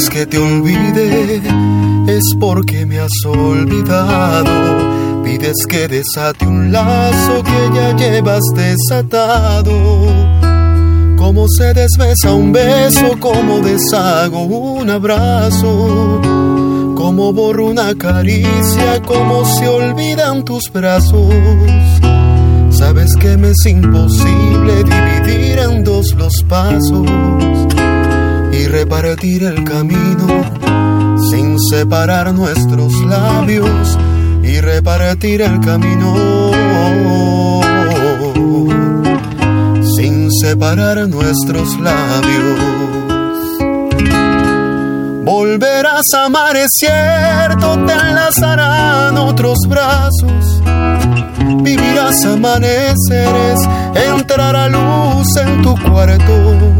pides que te olvide es porque me has olvidado. Pides que desate un lazo que ya llevas desatado. Como se desbesa un beso, como deshago un abrazo. Como borro una caricia, como se olvidan tus brazos. Sabes que me es imposible dividir en dos los pasos y repartir el camino sin separar nuestros labios y repartir el camino sin separar nuestros labios. Volverás a amar, es cierto, te enlazarán otros brazos. Vivirás amaneceres, entrará luz en tu cuarto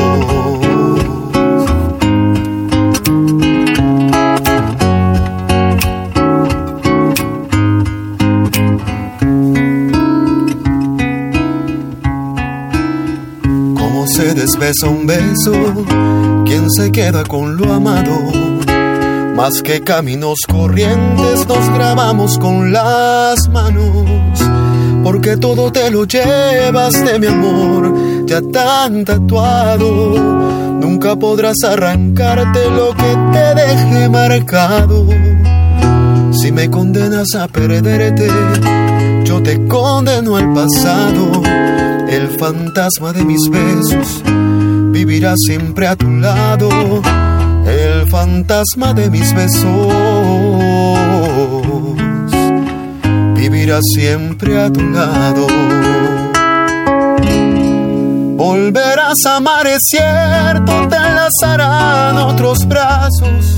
Desbesa un beso, quien se queda con lo amado. Más que caminos corrientes nos grabamos con las manos, porque todo te lo llevas de mi amor, ya tan tatuado. Nunca podrás arrancarte lo que te deje marcado. Si me condenas a perderte, yo te condeno al pasado el fantasma de mis besos vivirá siempre a tu lado. El fantasma de mis besos vivirá siempre a tu lado. Volverás a amar, es cierto, te enlazarán otros brazos.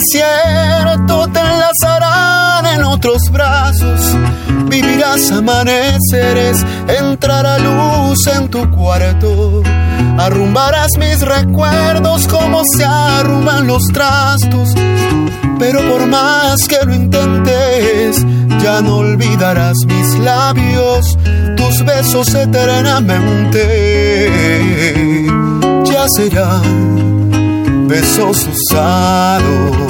cierto, te enlazarán en otros brazos. Vivirás amaneceres, entrará luz en tu cuarto. Arrumbarás mis recuerdos como se arrumban los trastos. Pero por más que lo intentes, ya no olvidarás mis labios, tus besos eternamente. Ya serán besos usados